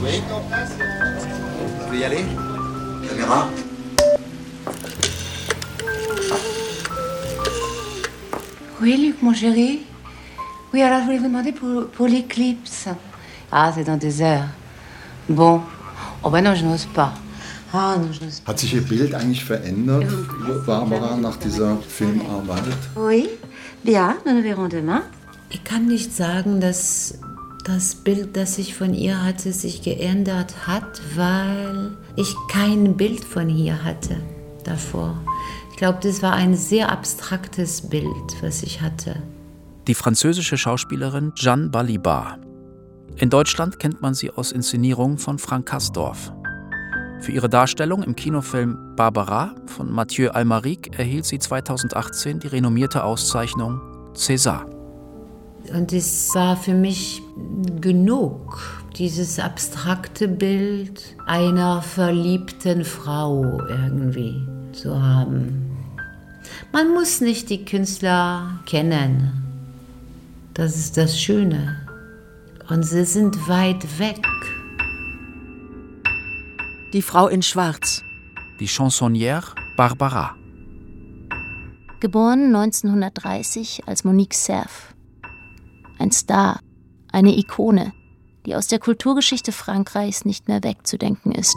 Oui. Je peux y aller Caméra Oui, Luc, mon chéri. Oui, alors je voulais vous demander pour, pour l'éclipse. Ah, c'est dans des heures. Bon. Oh ben non, je n'ose pas. Ah non, je n'ose pas. Hat sich Ihr Bild eigentlich verändert, Barbara, nach dieser Filmarbeit? Oui, bien, nous nous verrons demain. Ich kann nicht sagen, dass das Bild, das ich von ihr hatte, sich geändert hat, weil ich kein Bild von ihr hatte davor. Ich glaube, das war ein sehr abstraktes Bild, was ich hatte. Die französische Schauspielerin Jeanne Balibar. In Deutschland kennt man sie aus Inszenierungen von Frank Kastorf. Für ihre Darstellung im Kinofilm Barbara von Mathieu Almaric erhielt sie 2018 die renommierte Auszeichnung César. Und es war für mich genug, dieses abstrakte Bild einer verliebten Frau irgendwie zu haben. Man muss nicht die Künstler kennen. Das ist das Schöne. Und sie sind weit weg. Die Frau in Schwarz. Die Chansonnière Barbara. Geboren 1930 als Monique Cerf. Ein Star, eine Ikone, die aus der Kulturgeschichte Frankreichs nicht mehr wegzudenken ist.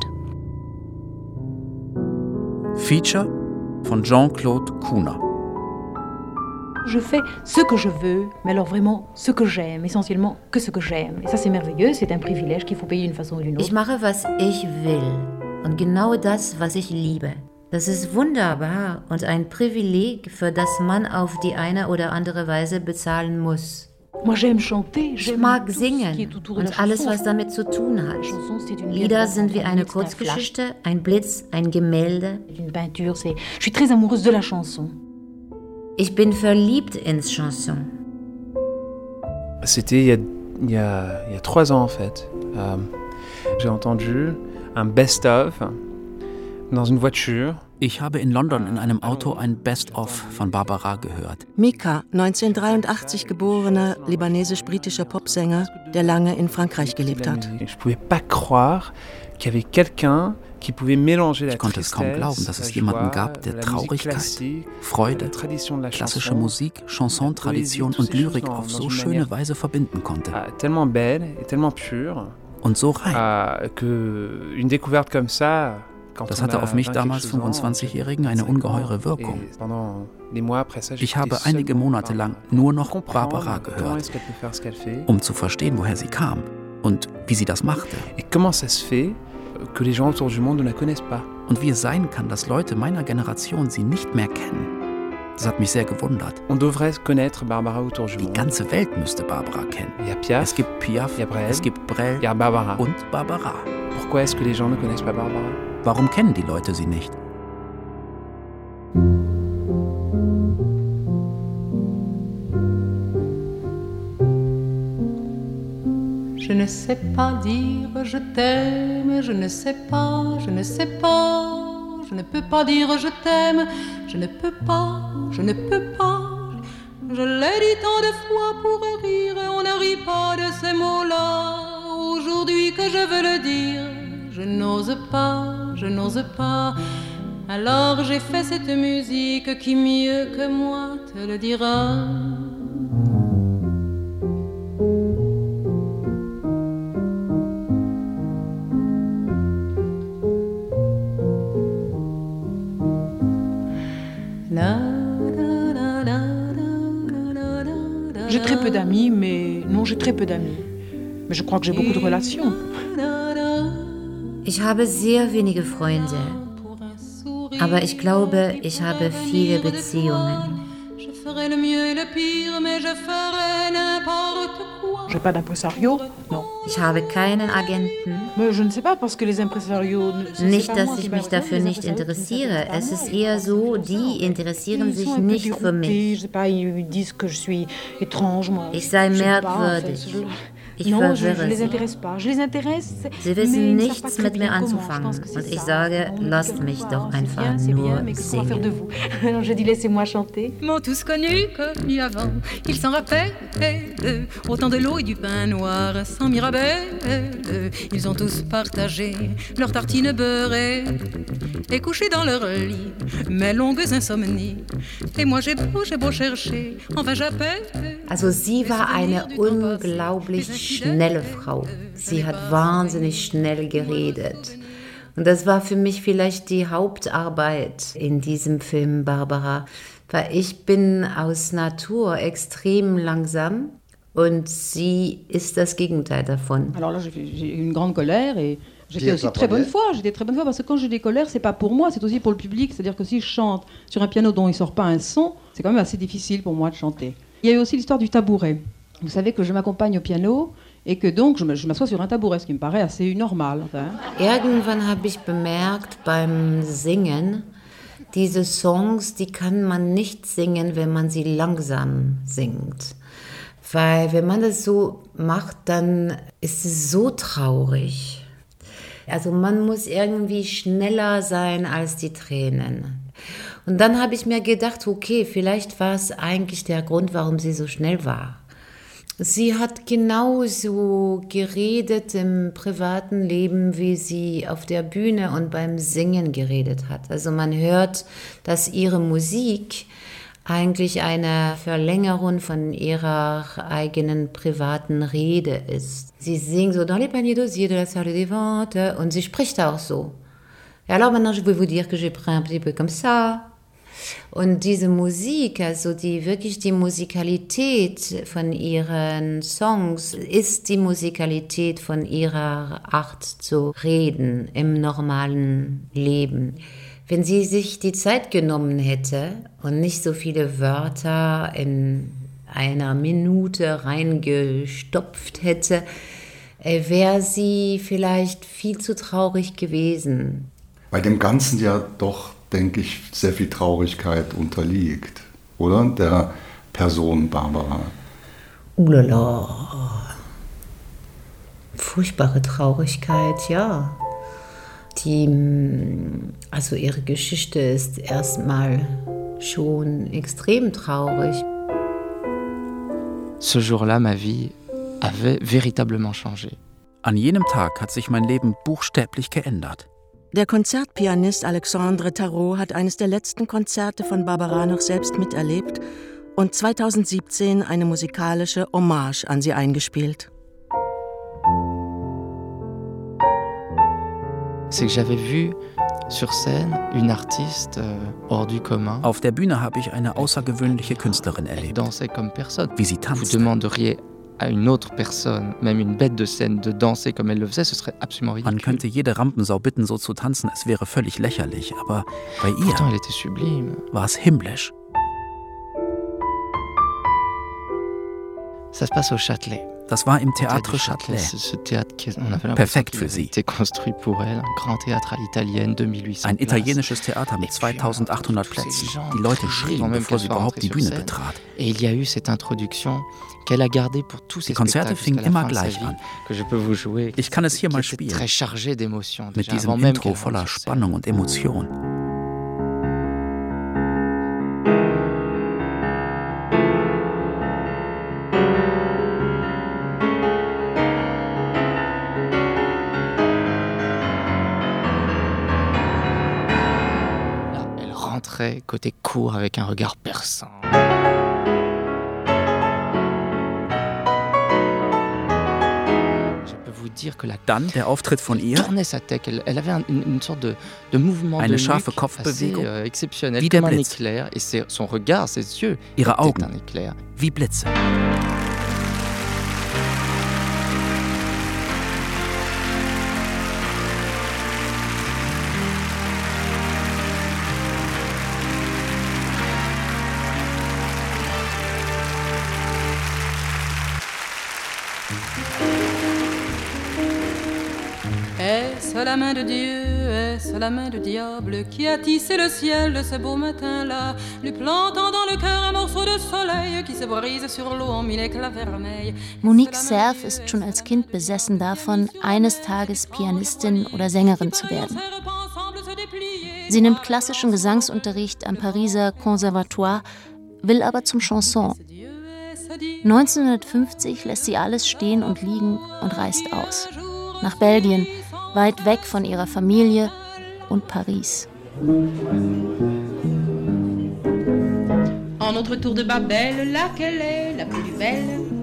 Feature von Jean-Claude Kuhner. Je fais ce que je veux, mais alors vraiment ce que j'aime, essentiellement que ce que j'aime. Et ça, c'est merveilleux, c'est un privilège qu'il faut payer d'une façon ou d'une autre. Ich mache, was ich will und genau das, was ich liebe. Das ist wunderbar und ein Privileg, für das man auf die eine oder andere Weise bezahlen muss. Moi, j'aime chanter, Ich j'aime mag tout ce qui singen est autour de la und alles, chanson. was damit zu tun hat. La chanson, c'est une Lieder lettre sind wie d'enfant, eine c'est un flash, Kurzgeschichte, ein Blitz, ein Gemälde. c'est une peinture. c'est- Je suis très amoureuse de la chanson. Ich bin verliebt ins Chanson. C'était il, y a- il, y a- il y a trois ans en fait. Euh, J'ai entendu un best-of dans une voiture. Ich habe in London in einem Auto ein Best-of von Barbara gehört. Mika, 1983 geborener libanesisch-britischer Popsänger, der lange in Frankreich gelebt hat. Ich konnte es kaum glauben, dass es jemanden gab, der Traurigkeit, Freude, klassische Musik, Chanson, Tradition toutes und Lyrik auf so schöne Weise verbinden konnte. ah, Und so rein. Das hatte auf mich 20 damals quelque chose ans, 25-Jährigen eine 25 ungeheure Wirkung. Ich habe einige Monate lang nur noch Barbara gehört, um zu verstehen, woher sie kam und wie sie das machte monde ne und wie es sein kann, dass Leute meiner Generation sie nicht mehr kennen. Das hat mich sehr gewundert. Die ganze Welt müsste Barbara kennen. Es gibt Piaf, es gibt Brel und Barbara. Pourquoi est-ce que les gens ne connaissent pas Barbara Warum kennen die Leute sie nicht? Je ne sais pas dire je t'aime, je ne sais pas, je ne sais pas, je ne peux pas dire je t'aime, je ne peux pas, je ne peux pas. Je l'ai dit tant de fois pour rire, on ne rit pas de ces mots-là. Aujourd'hui que je veux le dire, je n'ose pas, je n'ose pas. Alors j'ai fait cette musique qui mieux que moi te le dira. J'ai très peu d'amis, mais non, j'ai très peu d'amis. Mais je crois que j'ai beaucoup de relations. Ich habe sehr wenige Freunde, aber ich glaube, ich habe viele Beziehungen. Ich habe keinen Agenten. Ne ne- Nicht, dass ich mich dafür nicht interessiere. Es ist eher so, die interessieren sich nicht für mich. Ich sei merkwürdig. Je- Ich non, je, je verwirre les sie. intéresse pas. Je les intéresse, Sie mais wissen ils ne savent nichts pas très mit mir bien comment. Je anzufangen. pense que c'est Und ich ça. sage, On me dit lasst que, mich voilà, doch c'est einfach bien, c'est nur bien, mais que qu'on va faire de singen. vous Alors j'ai dit laissez-moi chanter. m'ont tous connu, connu avant. Ils s'en rappellent, autant de l'eau et du pain noir, sans mirabelle. Ils ont tous partagé leurs tartines beurrées et couché dans leur lit mes longues insomnies. Et moi j'ai beau, j'ai beau chercher, enfin j'appelle. Also sie war eine unglaublich schnelle Frau. Sie hat wahnsinnig schnell geredet. Und das war für mich vielleicht die Hauptarbeit in diesem Film Barbara, weil ich bin aus Natur extrem langsam und sie ist das Gegenteil davon. Alors là j'ai une grande colère et j'étais aussi très bonne foi. J'étais très bonne foi parce que quand j'ai des colères, c'est pas pour moi, c'est aussi pour le public. C'est-à-dire que si je chante sur un piano dont il sort pas un son, c'est quand même assez difficile pour moi de chanter. Il y a eu aussi l'histoire du tabouret. Vous savez que je m'accompagne au piano et que donc je m'assois sur un tabouret, ce qui me paraît assez normal. Irgendwann habe ich bemerkt beim Singen, diese Songs, die kann man nicht singen, wenn man sie langsam singt. Weil wenn man das so macht, dann ist es so traurig. Also man muss irgendwie schneller sein als die Tränen. Und dann habe ich mir gedacht, okay, vielleicht war es eigentlich der Grund, warum sie so schnell war. Sie hat genauso geredet im privaten Leben, wie sie auf der Bühne und beim Singen geredet hat. Also man hört, dass ihre Musik eigentlich eine Verlängerung von ihrer eigenen privaten Rede ist. Sie singt so dans les paniers d'osier de la salle des ventes und sie spricht auch so. Et alors maintenant, je vais vous dire que j'ai pris un petit peu comme ça. Und diese Musik, also die wirklich die Musikalität von ihren Songs, ist die Musikalität von ihrer Art zu reden im normalen Leben. Wenn sie sich die Zeit genommen hätte und nicht so viele Wörter in einer Minute reingestopft hätte, äh, wäre sie vielleicht viel zu traurig gewesen. Bei dem Ganzen ja doch, denke ich, sehr viel Traurigkeit unterliegt, oder? Der Person Barbara. Ulala. Furchtbare Traurigkeit, ja. Die, also ihre Geschichte ist erstmal schon extrem traurig. Ce jour-là, ma vie avait véritablement changé. An jenem Tag hat sich mein Leben buchstäblich geändert. Der Konzertpianist Alexandre Tarot hat eines der letzten Konzerte von Barbara noch selbst miterlebt und 2017 eine musikalische Hommage an sie eingespielt. Euh, hors du commun. Auf der Bühne habe ich eine außergewöhnliche Künstlerin erlebt. Wie sie tanzt. À une autre personne, même une bête de scène, de danser comme elle le faisait, ce serait absolument Man ridicule. könnte jede Rampensau bitten, so zu tanzen, es wäre völlig lächerlich, aber bei Pourtant, ihr elle était sublime. war es himmlisch. Ça se passe au Châtelet. Das war im théâtre Châtelet, Perfekt für sie. été construit pour elle, un grand théâtre à l'italienne, 2800 Ein italienisches Theater mit 2800 Plätzen. Die Leute schrien, bevor sie überhaupt die Bühne betrat. Et il y a eu cette introduction qu'elle a gardée pour tous ses Die Konzerte spectacles fingen jusqu'à la immer fin de sa gleich vie, an. que je peux vous jouer. Ich kann es hier qui mal était spielen. Très chargé d'émotions. Mit déjà, diesem avant même Intro qu'elle voller rentre sur scène. Spannung und Emotion. Là, elle rentrait côté court avec un regard perçant. Dire que la Dann der Auftritt von ihr, tournait sa tête. Elle, elle avait un- une, une sorte de, de mouvement Eine de scharfe nuque Kopfbewegung. assez euh, exceptionnel, Wie der comme un éclair. Et son regard, ses yeux, ihre étaient Augen, un éclair. wie Blitze. La main du diable qui a tissé le ciel de ce beau matin-là, lui plantant dans le cœur un morceau de soleil qui se brise sur l'eau en mille éclats vermeils. Monique Cerf ist schon als Kind besessen davon, eines Tages Pianistin oder Sängerin zu werden. Sie nimmt klassischen Gesangsunterricht am Pariser Conservatoire, will aber zum Chanson. 1950 lässt sie alles stehen und liegen und reist aus. Nach Belgien, weit weg von ihrer Familie und Paris. En notre tour de Babel, laquelle est la plus belle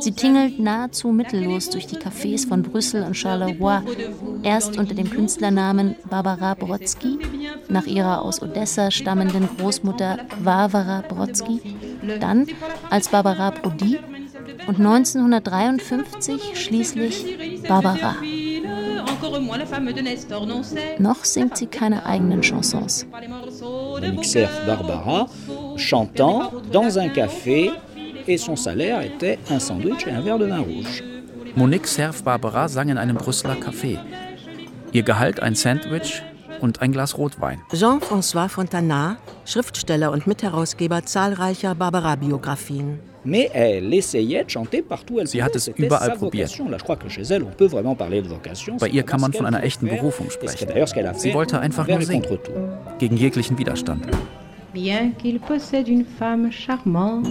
Sie tingelt nahezu mittellos durch die Cafés von Brüssel und Charleroi, erst unter dem Künstlernamen Barbara Brodsky, nach ihrer aus Odessa stammenden Großmutter Varvara Brodsky, dann als Barbara Brody und 1953 schließlich Barbara. Noch singt sie keine eigenen Chansons. Monique Cerf Barbara, chantant dans un café, et son salaire était un sandwich et un verre de vin rouge. Monique Cerf Barbara sang in einem Brüsseler Café. Ihr Gehalt ein Sandwich und ein Glas Rotwein. Jean-François Fontana, Schriftsteller und Mitherausgeber zahlreicher Barbara-Biografien. Mais elle essayait de chanter partout où elle Sie hat pouvait. es überall probiert. vocation. Là, je crois que chez elle, on peut vraiment parler de vocation. Bei C'est ihr kann man vraiment von einer echten. Berufung sprechen. d'ailleurs ce qu'elle a Sie fait wollte einfach nur singen, contre tout. gegen jeglichen Widerstand. Bien qu'il possède une femme charmante,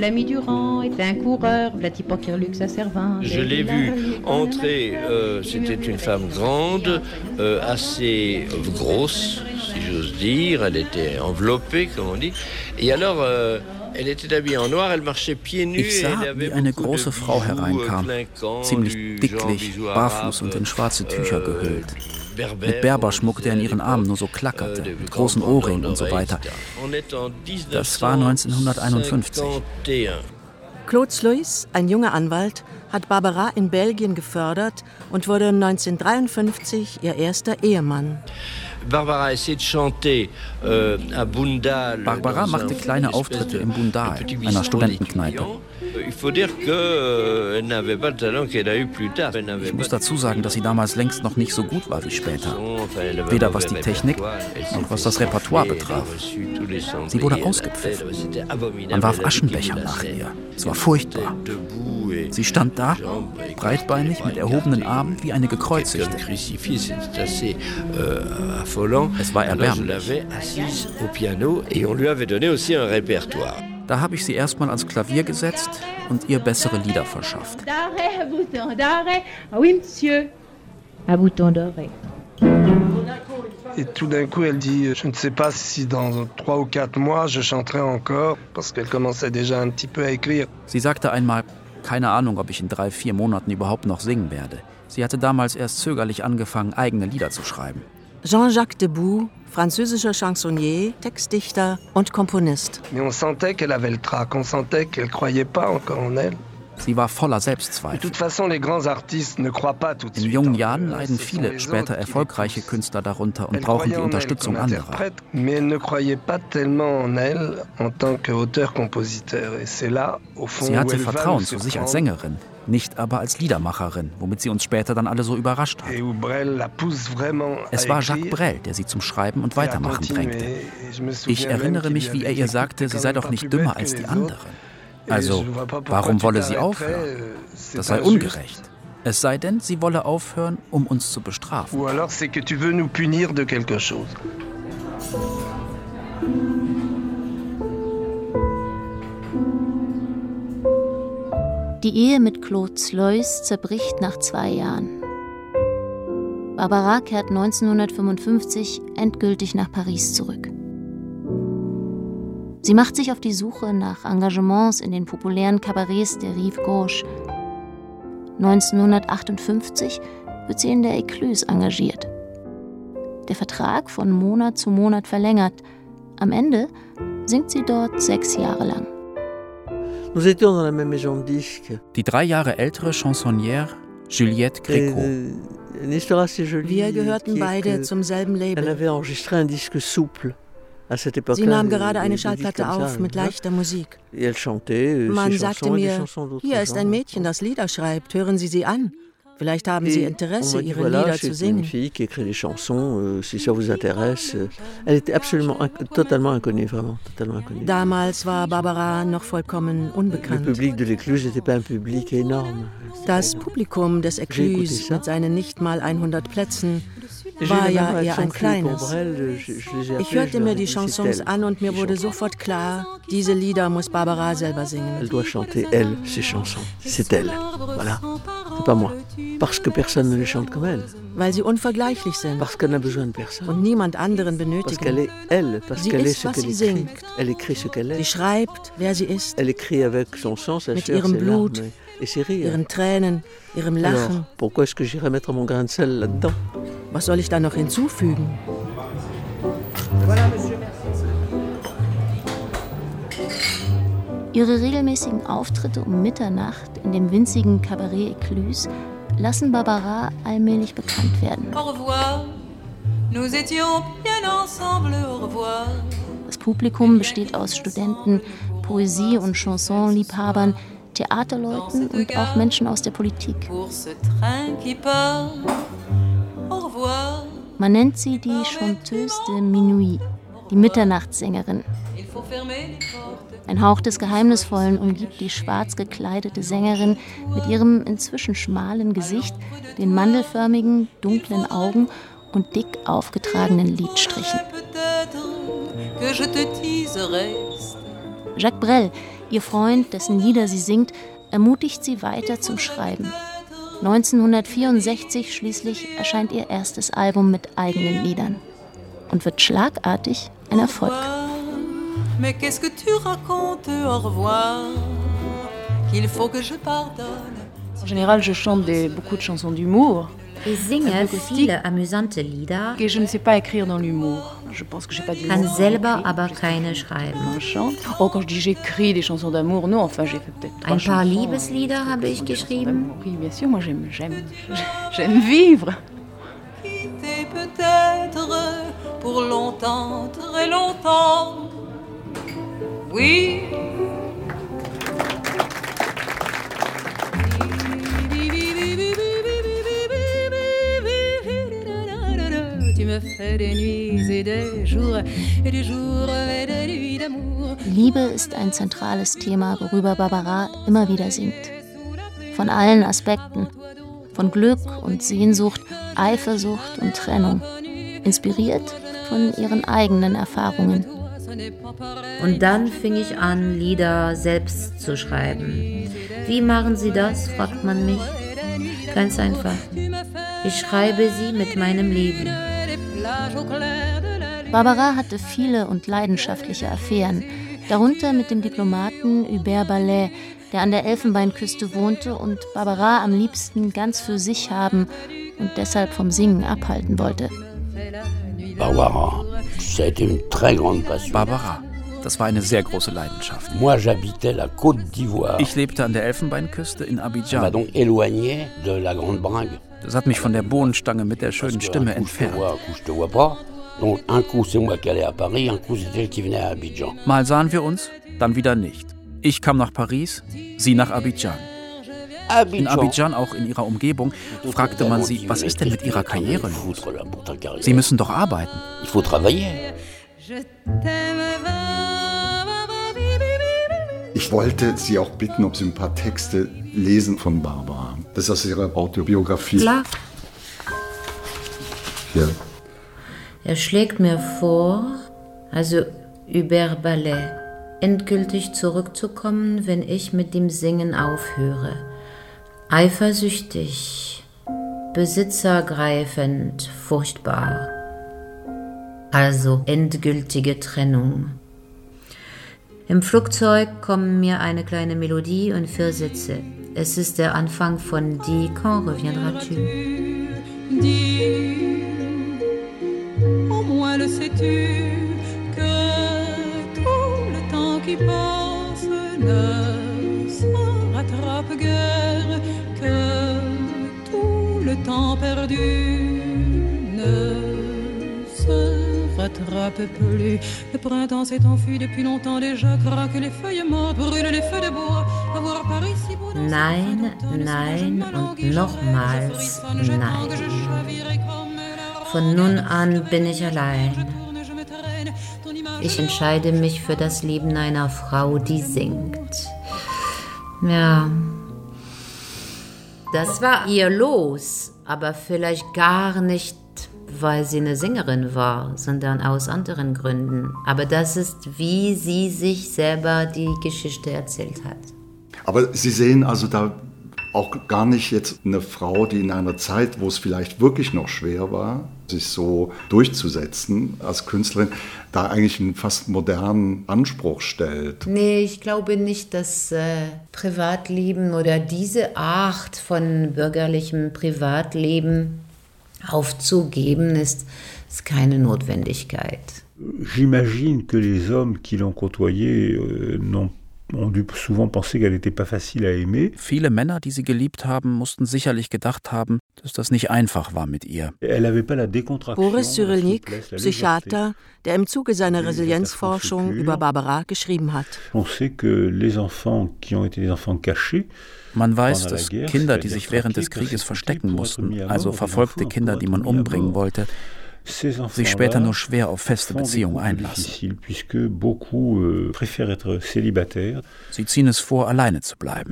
l'ami Durand est un coureur, Vlatipokerlux sa servante. Je l'ai vue entrer, euh, c'était une femme grande, euh, assez grosse, si j'ose dire, elle était enveloppée, comme on dit, et alors euh, Ich sah, wie eine große Frau hereinkam, euh, clinquants, ziemlich dicklich, barfuß und in schwarze Tücher äh, gehüllt. Mit Berberschmuck, der in ihren Armen nur so klackerte, äh, mit großen Ohrringen und so weiter. Das war 1951. 1951. Claude Sluis, ein junger Anwalt, hat Barbara in Belgien gefördert und wurde 1953 ihr erster Ehemann. Barbara euh, machte kleine Auftritte im Bundal, einer Studentenkneipe. Euh, Il faut dire qu'elle n'avait pas le talent qu'elle a eu plus tard. Elle n'avait Ich muss dazu sagen, dass sie damals längst noch nicht so gut war wie später. Avait Weder was die Technik noch was das Repertoire betraf. Sie wurde ausgepfiffen. Man warf Aschenbecher nach ihr. Es war furchtbar. Sie stand da, breitbeinig, mit erhobenen Armen, wie eine Gekreuzigte. euh. Es war erbärmlich. Da habe ich sie erstmal ans Klavier gesetzt und ihr bessere Lieder verschafft. D'arrêt, à bouton d'arrêt. Oui, monsieur. À bouton d'oreille. Et tout d'un coup, elle dit Je ne sais pas si dans trois ou quatre mois je chanterai encore, parce qu'elle commençait déjà un petit peu à écrire. Sie sagte einmal, keine Ahnung, ob ich in drei, vier Monaten überhaupt noch singen werde. Sie hatte damals erst zögerlich angefangen, eigene Lieder zu schreiben. Jean-Jacques Debout, französischer Chansonnier, Textdichter und Komponist. Mais on sentait qu'elle avait le trac, on sentait qu'elle croyait pas encore en elle. Sie war voller Selbstzweifel. ne In suite. jungen en Jahren leiden viele später erfolgreiche Künstler darunter und brauchen die Unterstützung anderer. ne Sie hatte Vertrauen zu sich als Sängerin, nicht aber als Liedermacherin, womit sie uns später dann alle so überrascht hat. Es war Jacques Brel, der sie zum Schreiben und Weitermachen drängte. Ich erinnere mich, wie er ihr sagte, «T'es sie sei doch nicht dümmer als die anderen. Also, warum wolle sie aufhören? Das sei ungerecht. Es sei denn, sie wolle aufhören, um uns zu bestrafen. Ou alors c'est que tu veux nous punir de quelque chose. Die Ehe mit Claude Sluis zerbricht nach zwei Jahren. Barbara kehrt 1955 endgültig nach Paris zurück. Sie macht sich auf die Suche nach Engagements in den populären Kabarets der Rive Gauche. 1958 wird sie in der Ecluse engagiert. Der Vertrag von Monat zu Monat verlängert. Am Ende singt sie dort sechs Jahre lang. Die drei Jahre ältere Chansonnière Juliette Et, Gréco. euh. Wir gehörten beide zum selben Label. Sie nahm gerade eine Schallplatte auf mit leicht. leichter Musik. Euh, Man sagte mir, hier ist ein. Mädchen, das Lieder schreibt, hören Sie sie an. Vielleicht haben Sie Interesse, Ihre Lieder zu singen. Damals war Barbara noch vollkommen unbekannt. Das Publikum des Ecluse mit seinen nicht mal 100 Plätzen war ja eher ein kleines. Ich hörte mir die Chansons an und mir wurde sofort klar, diese Lieder muss Barbara selber singen. Elle doit chanter, elle, ses chansons. C'est elle. Voilà. C'est pas moi. Parce que personne ne les chante comme elle. Weil sie unvergleichlich sind. Parce qu'elle n'a besoin de personne. Und niemand anderen benötigen. Parce qu'elle est elle. Parce sie qu'elle est ist, ce was qu'elle sie écrit. singt. Elle écrit ce qu'elle est. Sie schreibt, wer sie ist. Elle écrit avec son sang, sa Mit chair, ihrem Blut, ihren Tränen, ihrem Alors, Lachen. pourquoi est-ce que j'irais mettre mon grain de sel là-dedans Was soll ich da noch hinzufügen? Ihre regelmäßigen Auftritte um Mitternacht in dem winzigen Cabaret Ecluse lassen Barbara allmählich bekannt werden. Au revoir, nous étions bien ensemble, au revoir. Das Publikum besteht aus Studenten, Poesie- und Chansonliebhabern, Theaterleuten und auch Menschen aus der Politik. Pour ce train qui part. Man nennt sie die Chanteuse de Minuit, die Mitternachtssängerin. Ein Hauch des Geheimnisvollen umgibt die schwarz gekleidete Sängerin mit ihrem inzwischen schmalen Gesicht, den mandelförmigen, dunklen Augen und dick aufgetragenen Lidstrichen. Jacques Brel, ihr Freund, dessen Lieder sie singt, ermutigt sie weiter zum Schreiben. 1964 schließlich erscheint ihr erstes Album mit eigenen Liedern und wird schlagartig ein Erfolg. En général, je chante des, beaucoup de chansons d'humour. Ich singe viele amüsante Lieder, Et je ne sais pas écrire dans l'humour. Je pense que j'ai pas d'humour. kann quand selber j'écris. aber keine schreiben. Je chante. Oh, quand je dis j'écris des chansons d'amour, non, enfin j'ai fait peut-être trois Ein paar chansons. Liebeslieder habe ich geschrieben. Oui, bien sûr, moi j'aime, j'aime, j'aime vivre. Quitter peut-être pour longtemps, très longtemps. Oui. Me fais des nuits et des jours, et des jours et des nuits d'amour. Liebe ist ein zentrales Thema, worüber Barbara immer wieder singt. Von allen Aspekten. Von Glück und Sehnsucht, Eifersucht und Trennung. Inspiriert von ihren eigenen Erfahrungen. Und dann fing ich an, Lieder selbst zu schreiben. Wie machen Sie das, fragt man mich. Ganz einfach. Ich schreibe sie mit meinem Leben. Barbara hatte viele und leidenschaftliche Affären, darunter mit dem Diplomaten Hubert Ballet, der an der Elfenbeinküste wohnte und Barbara am liebsten ganz für sich haben und deshalb vom Singen abhalten wollte. Barbara, été une très grande passion. Barbara, das war eine sehr große Leidenschaft. Moi, j'habitais la Côte d'Ivoire. Ich lebte an der Elfenbeinküste in Ça m'a Abidjan. donc éloigné de la Grande Bringue. Das hat mich von der Bohnenstange mit der schönen Stimme entfernt. Mal sahen wir uns, dann wieder nicht. Ich kam nach Paris, sie nach Abidjan. In Abidjan, auch in ihrer Umgebung, fragte man sie, was ist denn mit ihrer Karriere los? Sie müssen doch arbeiten. Ich wollte Sie auch bitten, ob Sie ein paar Texte lesen von Barbara. Das ist aus ihrer Autobiografie. Klar. Hier. Er schlägt mir vor, also über Ballet, endgültig zurückzukommen, wenn ich mit dem Singen aufhöre. Eifersüchtig, besitzergreifend, furchtbar. Also endgültige Trennung. Im Flugzeug kommen mir eine kleine Melodie und vier Sätze. Es ist der Anfang von Die Quand reviendras-tu? Dis, au moins le sais-tu, que tout le temps qui passe ne se rattrape guère, que tout le temps perdu ne se rattrape plus. Le printemps s'est enfui depuis longtemps déjà, craque les feuilles mortes, brûle les feux de bois. Nein, nein und nochmals nein. Von nun an bin ich allein. Ich entscheide mich für das Leben einer Frau, die singt. Ja, das war ihr Los, aber vielleicht gar nicht, weil sie eine Sängerin war, sondern aus anderen Gründen. Aber das ist, wie sie sich selber die Geschichte erzählt hat. Aber Sie sehen also da auch gar nicht jetzt eine Frau, die in einer Zeit, wo es vielleicht wirklich noch schwer war, sich so durchzusetzen als Künstlerin, da eigentlich einen fast modernen Anspruch stellt. Nee, ich glaube nicht, dass äh, Privatleben oder diese Art von bürgerlichem Privatleben aufzugeben ist, ist keine Notwendigkeit. J'imagine que les hommes qui l'ont côtoyée euh, n'ont ont dû souvent penser qu'elle n'était pas facile à aimer. Viele Männer, die sie geliebt haben, mussten sicherlich gedacht haben, dass das nicht einfach war mit ihr. Boris Cyrulnik, Psychiater, der im Zuge seiner Resilienzforschung über Barbara geschrieben hat. On sait que les enfants qui ont été des enfants cachés Man weiß, dass Kinder, die sich während des Krieges verstecken mussten, also verfolgte Kinder, die man umbringen wollte, sich später nur schwer auf feste Beziehungen einlassen. euh, Sie ziehen es vor, alleine zu bleiben.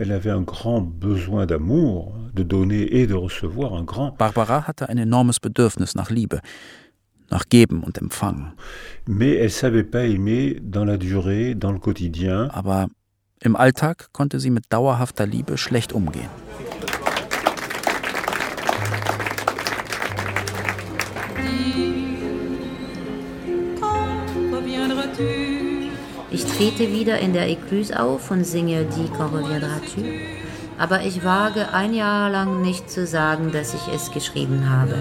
Barbara hatte ein enormes Bedürfnis nach Liebe, nach Geben und Empfangen. Aber im Alltag konnte sie mit dauerhafter Liebe schlecht umgehen. Ich trete wieder in der Écluse auf und singe Die Quand reviendras-tu? Aber ich wage ein Jahr lang nicht zu sagen, dass ich es geschrieben habe.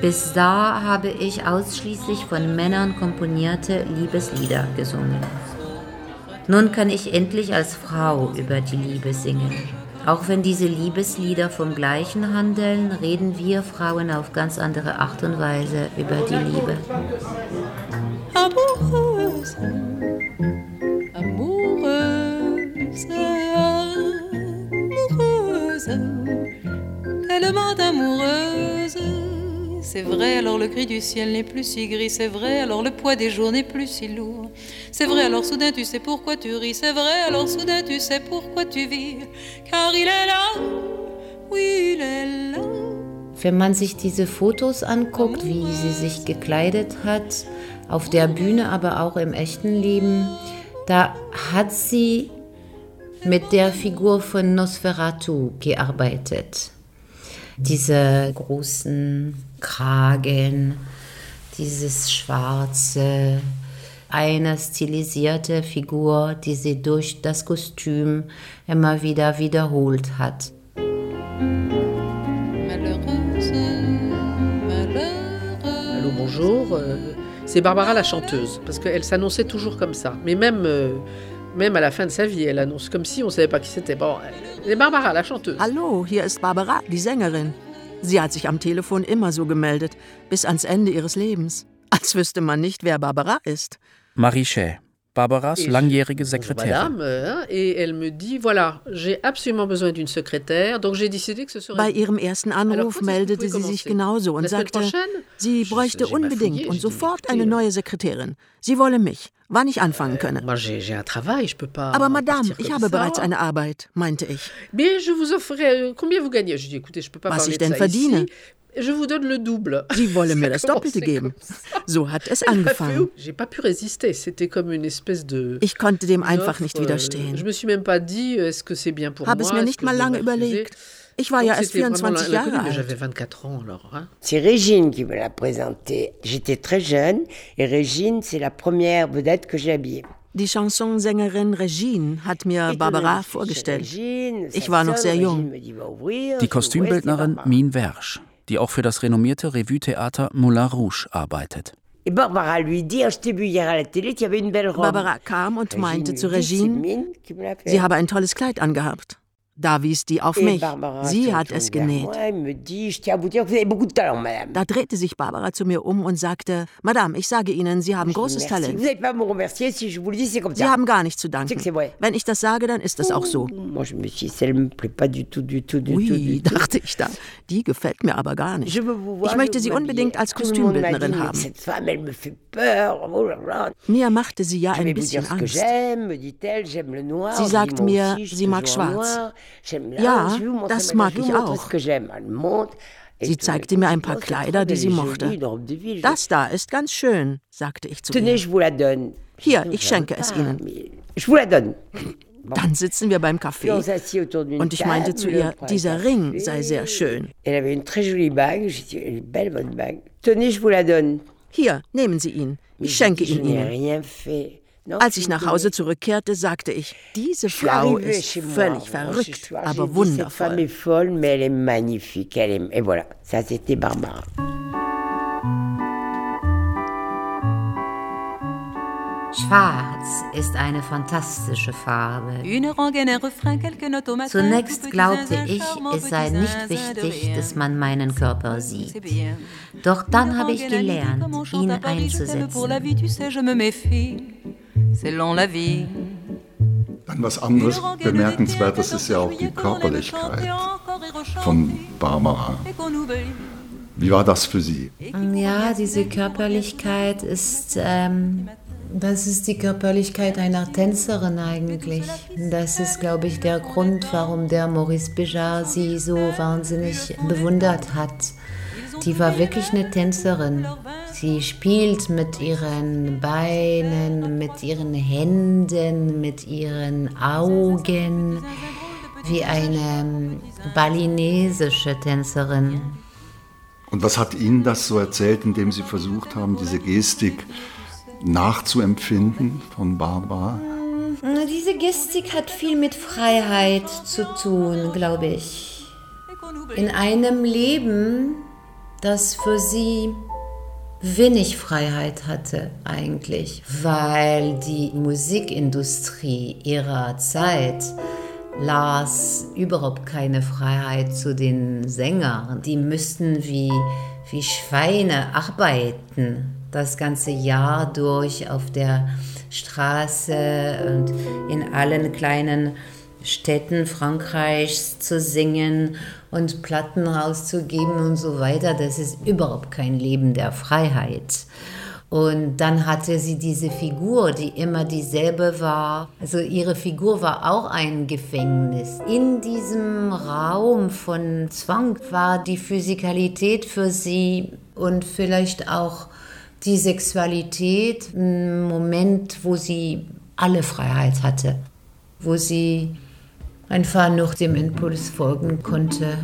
Bis da habe ich ausschließlich von Männern komponierte Liebeslieder gesungen. Nun kann ich endlich als Frau über die Liebe singen. Auch wenn diese Liebeslieder vom gleichen handeln, reden wir Frauen auf ganz andere Art und Weise über die Liebe. Amoureuse, amoureuse, amoureuse, tellement amoureuse. C'est vrai, alors le cri du ciel n'est plus si gris, c'est vrai, alors le poids des jours n'est plus si lourd. C'est vrai, alors soudain tu sais pourquoi tu ris, c'est vrai, alors soudain tu sais pourquoi tu vis, car il est là, oui, il est là. Wenn man sich diese Fotos anguckt, wie sie sich gekleidet hat, auf der Bühne, aber auch im echten Leben, da hat sie mit der Figur von Nosferatu gearbeitet. Diese großen Kragen, dieses schwarze, eine stilisierte Figur, die sie durch das Kostüm immer wieder wiederholt hat. Allô, bonjour. euh, C'est Barbara la chanteuse, parce qu'elle s'annonçait toujours comme ça. Mais même, euh, même à la fin de sa vie, elle annonce comme si on ne savait pas qui c'était. Bon, c'est Barbara la chanteuse. Hallo, hier ist Barbara, die Sängerin. Sie hat sich am Telefon immer so gemeldet, bis ans Ende ihres Lebens. Als wüsste man nicht, wer Barbara ist. Marie Schä, Barbaras langjährige Sekretärin. Madame, et elle me dit voilà, j'ai absolument besoin d'une secrétaire, donc j'ai décidé que ce serait. Bei ihrem ersten Anruf meldete sie sich genauso und sagte, sie bräuchte unbedingt und sofort eine neue Sekretärin. Sie wolle mich, wann ich anfangen könne. Aber Madame, ich habe bereits eine Arbeit, meinte ich. Euh, Was ich de denn verdiene. Je vous donne le double. Sie wolle mir das Doppelte geben. So hat es angefangen. Ich konnte dem einfach nicht euh, widerstehen. Pour Habe es mir nicht mal lange überlegt. Ich war Donc ja erst c'était vraiment 24 l'inconnu, Jahre alt. j'avais 24 ans alors. hein. C'est Régine qui me l'a présenté. J'étais très jeune et Régine, c'est la première vedette que j'ai habillée. Die Chansonsängerin Regine hat mir Barbara vorgestellt. Ich war noch sehr jung. Die Kostümbildnerin Mine Wersch, die auch für das renommierte Revue-Theater Moulin Rouge arbeitet. Et Barbara lui dit, je t'ai vu hier à la télé, tu avais une belle robe. Barbara kam und meinte zu Regine, sie habe ein tolles Kleid angehabt. Da wies die auf mich. Sie hat es genäht. Da drehte sich Barbara zu mir um und sagte, Madame, ich sage Ihnen, Sie haben großes Talent. Sie haben gar nichts zu danken. Wenn ich das sage, dann ist das auch so. Ui, dachte ich da. Die gefällt mir aber gar nicht. Ich möchte sie unbedingt als Kostümbildnerin haben. Mir machte sie ja ein bisschen Angst. Sie sagt mir, sie mag schwarz. Ja, das mag ich auch. Sie zeigte mir ein paar Kleider, die sie mochte. Das da ist ganz schön, sagte ich zu ihr. Hier, ich schenke es Ihnen. Dann sitzen wir beim Kaffee und ich meinte zu ihr, dieser Ring sei sehr schön. Hier, nehmen Sie ihn. Ich schenke ihn Ihnen. Als ich nach Hause zurückkehrte, sagte ich, diese Frau ist völlig verrückt, aber wundervoll. Schwarz ist eine fantastische Farbe. Zunächst glaubte ich, es sei nicht wichtig, dass man meinen Körper sieht. Doch dann habe ich gelernt, ihn einzusetzen. Dann was anderes Bemerkenswertes ist ja auch die Körperlichkeit von Barbara. Wie war das für Sie? Ja, diese Körperlichkeit ist ähm, das ist die Körperlichkeit einer Tänzerin eigentlich. Das ist, glaube ich, der Grund, warum der Maurice Béjart sie so wahnsinnig bewundert hat. Die war wirklich eine Tänzerin. Sie spielt mit ihren Beinen, mit ihren Händen, mit ihren Augen, wie eine balinesische Tänzerin. Und was hat Ihnen das so erzählt, indem Sie versucht haben, diese Gestik nachzuempfinden von Barbara? Diese Gestik hat viel mit Freiheit zu tun, glaube ich. In einem Leben, das für sie wenig Freiheit hatte eigentlich, weil die Musikindustrie ihrer Zeit las überhaupt keine Freiheit zu den Sängern. Die müssten wie, wie Schweine arbeiten das ganze Jahr durch auf der Straße und in allen kleinen Städten Frankreichs zu singen und Platten rauszugeben und so weiter. Das ist überhaupt kein Leben der Freiheit. Und dann hatte sie diese Figur, die immer dieselbe war. Also ihre Figur war auch ein Gefängnis. In diesem Raum von Zwang war die Physikalität für sie und vielleicht auch die Sexualität ein Moment, wo sie alle Freiheit hatte, wo sie einfach noch dem Impuls folgen konnte.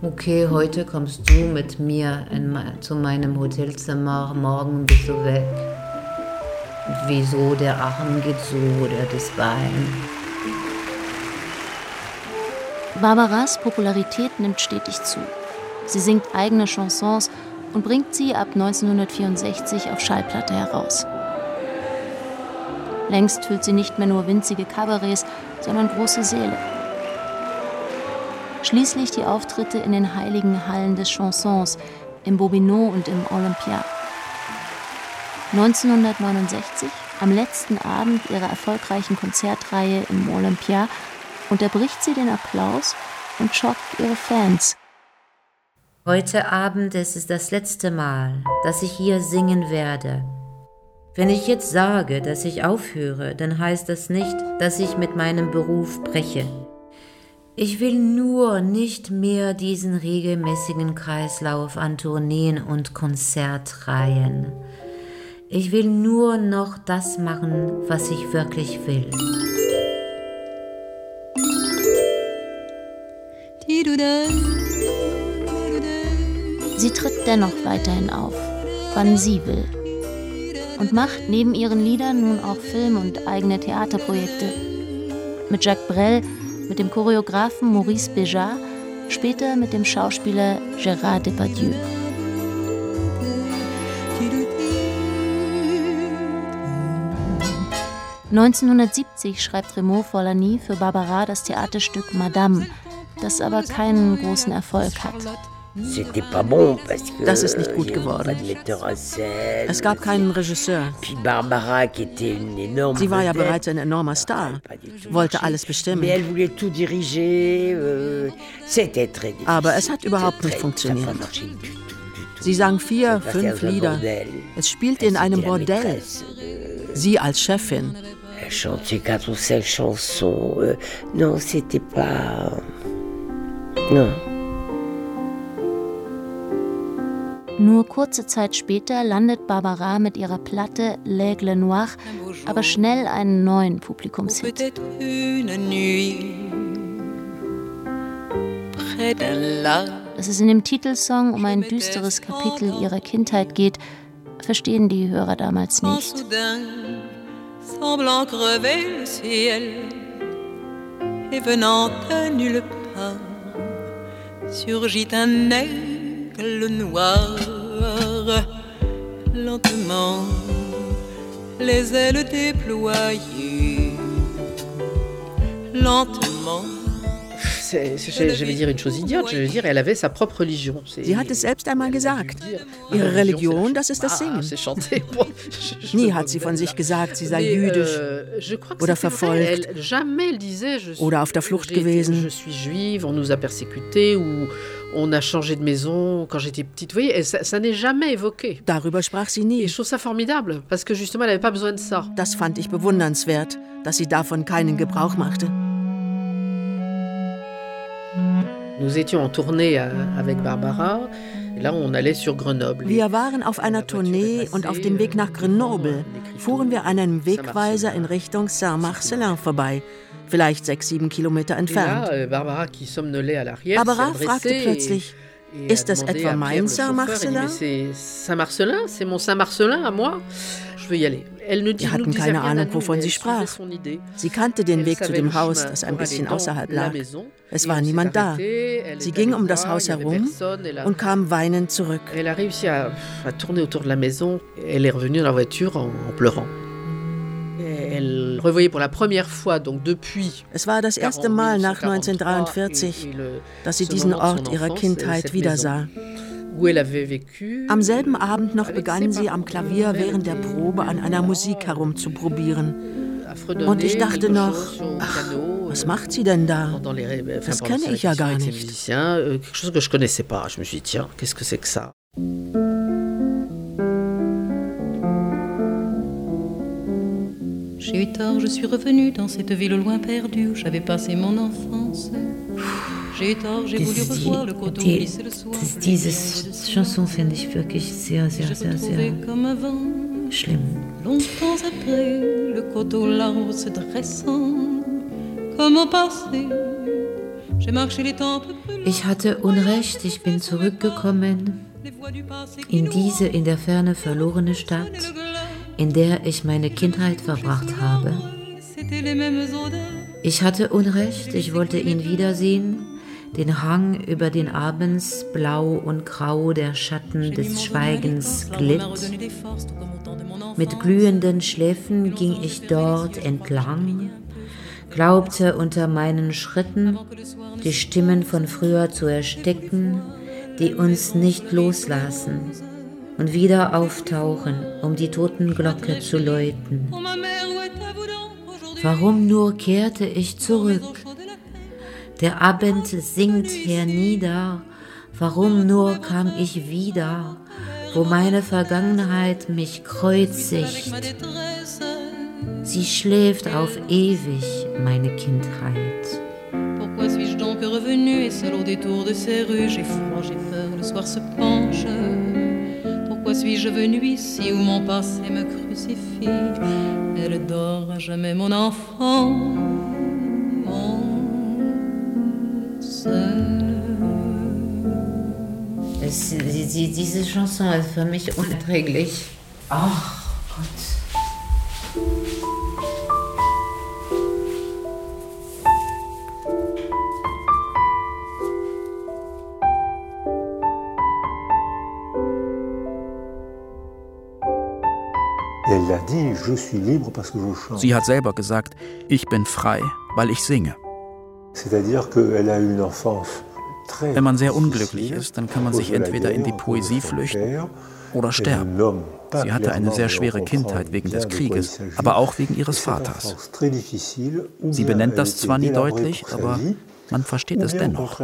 Okay, heute kommst du mit mir in, zu meinem Hotelzimmer, morgen bist du weg. Wieso der Arm geht so oder das Bein? Barbaras Popularität nimmt stetig zu. Sie singt eigene Chansons und bringt sie ab 1964 auf Schallplatte heraus. Längst füllt sie nicht mehr nur winzige Kabarets, sondern große Säle. Schließlich die Auftritte in den heiligen Hallen des Chansons, im Bobino und im Olympia. 1969, am letzten Abend ihrer erfolgreichen Konzertreihe im Olympia, unterbricht sie den Applaus und schockt ihre Fans Heute Abend ist es das letzte Mal, dass ich hier singen werde. Wenn ich jetzt sage, dass ich aufhöre, dann heißt das nicht, dass ich mit meinem Beruf breche. Ich will nur nicht mehr diesen regelmäßigen Kreislauf an Tourneen und Konzertreihen. Ich will nur noch das machen, was ich wirklich will. Sie tritt dennoch weiterhin auf, wann sie will. Und macht neben ihren Liedern nun auch Film- und eigene Theaterprojekte. Mit Jacques Brel, mit dem Choreografen Maurice Béjart, später mit dem Schauspieler Gérard Depardieu. 1970 schreibt Raymond Forlani für Barbara das Theaterstück Madame, das aber keinen großen Erfolg hat. Das ist nicht gut geworden. Es gab keinen Regisseur. Sie war ja bereits ein enormer Star, wollte alles bestimmen. Aber es hat überhaupt nicht funktioniert. Sie sang vier, fünf Lieder. Es spielte in einem Bordell. Sie als Chefin. chanter quatre ou cinq chansons. Euh, non, c'était pas. Non. Nur kurze Zeit später landet Barbara mit ihrer Platte L'Aigle Noir aber schnell einen neuen Publikumshit. Dass es in dem Titelsong um ein düsteres Kapitel ihrer Kindheit geht, verstehen die Hörer damals nicht. et venant à nulle part, surgit un aigle noir. Lentement, les ailes déployées, lentement je vais dire une chose idiote, je vais dire, elle avait sa propre religion. Sie hat es selbst einmal gesagt. Ihre Religion, das ist das Singen. Nie hat sie von sich gesagt, sie sei jüdisch oder verfolgt oder auf der Flucht gewesen. Je suis juive, on nous a persécutés ou on a changé de maison quand j'étais petite. Vous voyez, ça, ça n'est jamais évoqué. Darüber sprach sie nie. Et je trouve ça formidable, parce que justement, elle n'avait pas besoin de ça. Das fand ich bewundernswert, dass sie davon keinen Gebrauch machte. Nous étions en tournée euh, avec Barbara. Là, on allait sur Grenoble. Wir waren auf einer Tournee und auf dem Weg nach Grenoble fuhren wir an einem Wegweiser in Richtung Saint-Marcelin vorbei, vielleicht sechs, sieben Kilometer entfernt. Euh, Barbara fragte plötzlich, ist das etwa mein Saint-Marcelin? Saint-Marcelin, c'est mon Saint-Marcelin à moi. Je veux y aller. Wir hatten keine Ahnung, wovon sie sprach. Sie kannte den Weg zu dem Haus, das ein bisschen außerhalb lag. Es war niemand da. Sie ging um das Haus herum und kam weinend zurück. Elle a réussi à, tourner autour de la maison. Elle est revenue dans la voiture en pleurant. Es war das erste Mal nach 1943, dass sie diesen Ort ihrer Kindheit wiedersah. Am selben Abend noch begann sie am Klavier während der Probe an einer Musik herumzuprobieren. Und ich dachte noch, ach, was macht sie denn da? Das kenne ich ja gar nicht. J'ai eu tort, je suis revenue dans cette ville au loin perdue où j'avais passé mon enfance. J'ai eu tort, j'ai voulu revoir le coteau glissé le soir. Diese Chanson finde ich wirklich sehr, sehr, sehr, sehr schlimm. Longtemps après, le coteau l'arbre se dressant, comme au passé. J'ai marché les tempes Ich hatte Unrecht, ich bin zurückgekommen in diese in der Ferne verlorene Stadt in der ich meine Kindheit verbracht habe. Ich hatte Unrecht, ich wollte ihn wiedersehen, den Hang über den Abends blau und grau der Schatten des Schweigens glitt. Mit glühenden Schläfen ging ich dort entlang, glaubte unter meinen Schritten die Stimmen von früher zu ersticken, die uns nicht loslassen und wieder auftauchen, um die Totenglocke zu läuten. Warum nur kehrte ich zurück? Der Abend sinkt hernieder, warum nur kam ich wieder, wo meine Vergangenheit mich kreuzigt? Sie schläft auf ewig, meine Kindheit. Pourquoi suis-je donc revenu et seul au détour de ces rues J'ai froid, j'ai peur, le soir se penche. Pourquoi suis-je venu ici où mon passé me crucifie? Elle dort à jamais mon enfant. Mon die, diese Chanson ist für mich unerträglich. Ach Gott. Sie hat selber gesagt, ich bin frei, weil ich singe. Wenn man sehr unglücklich ist, dann kann man sich entweder in die Poesie flüchten oder sterben. Sie hatte eine sehr schwere Kindheit wegen des Krieges, aber auch wegen ihres Vaters. Sie benennt das zwar nie deutlich, aber man versteht es dennoch.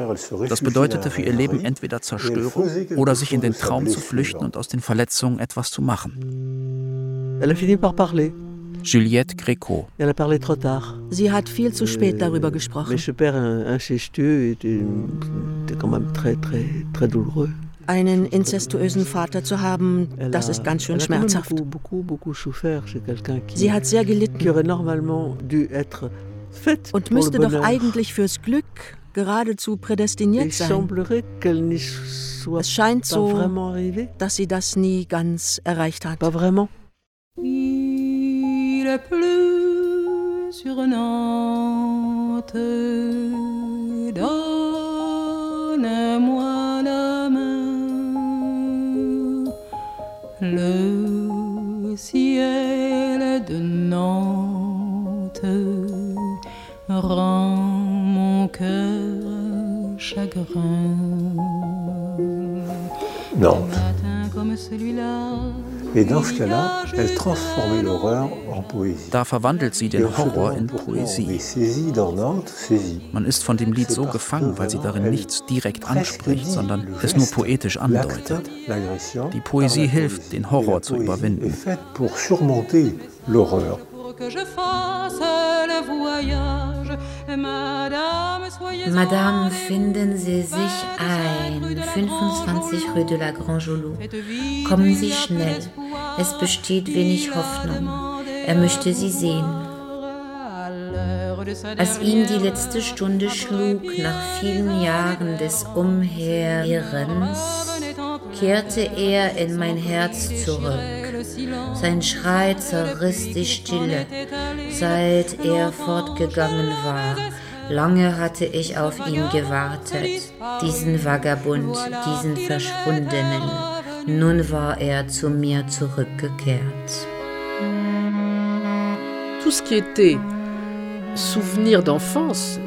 Das bedeutete für ihr Leben entweder Zerstörung oder sich in den Traum zu flüchten und aus den Verletzungen etwas zu machen. Juliette Gréco. Sie hat viel zu spät darüber gesprochen. Einen inzestuösen Vater zu haben, das ist ganz schön schmerzhaft. Sie hat sehr gelitten und müsste doch eigentlich fürs Glück geradezu prädestiniert sein. Es scheint so, dass sie das nie ganz erreicht hat. Il pleut sur Nantes, donne-moi la main. Le ciel de Nantes rend mon cœur chagrin. Nantes. Et dans ce cas-là, elle transformait l'horreur en poésie. Da verwandelt sie den Horror in Poesie. Man ist von dem Lied so gefangen, weil sie darin nichts direkt anspricht, sondern es nur poetisch andeutet. Die Poesie hilft, den Horror zu überwinden. Pour surmonter l'horreur. que je fasse le voyage. Madame, finden Sie sich ein. 25 Rue de la Grand Joulou. Kommen Sie schnell. Es besteht wenig Hoffnung. Er möchte Sie sehen. Als ihn die letzte Stunde schlug, nach vielen Jahren des Umherirrens, kehrte er in mein Herz zurück. Sein Schrei zerriss die Stille, seit er fortgegangen war. Lange hatte ich auf ihn gewartet, diesen Vagabund, diesen Verschwundenen. Nun war er zu mir zurückgekehrt. Tout ce qui était souvenir d'enfance,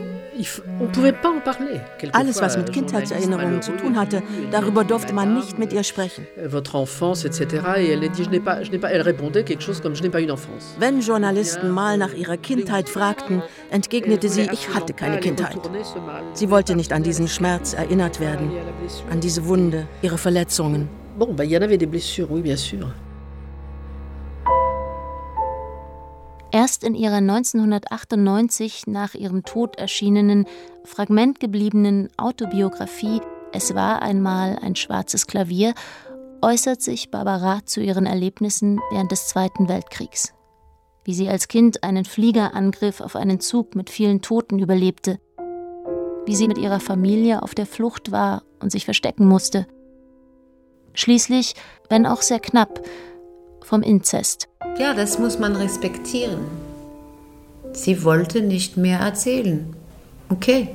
Alles, was mit Kindheitserinnerungen zu tun hatte, darüber durfte man nicht mit ihr sprechen. Enfance. Wenn Journalisten mal nach ihrer Kindheit fragten, entgegnete sie, ich hatte keine Kindheit. Sie wollte nicht an diesen Schmerz erinnert werden, an diese Wunde, ihre Verletzungen. Bon, il y en avait des blessures, oui, bien sûr. Erst in ihrer 1998 nach ihrem Tod erschienenen, fragmentgebliebenen Autobiografie Es war einmal ein schwarzes Klavier äußert sich Barbara zu ihren Erlebnissen während des Zweiten Weltkriegs. Wie sie als Kind einen Fliegerangriff auf einen Zug mit vielen Toten überlebte. Wie sie mit ihrer Familie auf der Flucht war und sich verstecken musste. Schließlich, wenn auch sehr knapp, vom Inzest. Ja, das muss man respektieren. Sie wollte nicht mehr erzählen. Okay.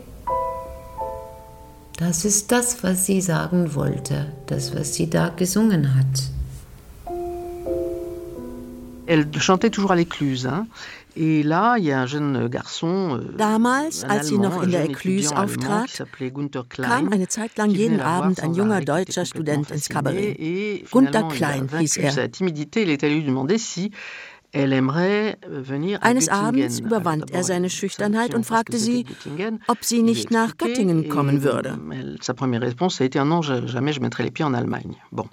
Das ist das, was sie sagen wollte, das, was sie da gesungen hat. Elle chantait toujours à l'écluse. Hein. Garçon, euh, Damals, als sie noch in der Écluse auftrat, kam eine Zeit lang jeden Abend ein junger deutscher Student ins Kabarett. Gunther Klein hieß er. Eines Abends überwand er seine Schüchternheit und fragte sie, ob sie nicht nach Göttingen kommen würde.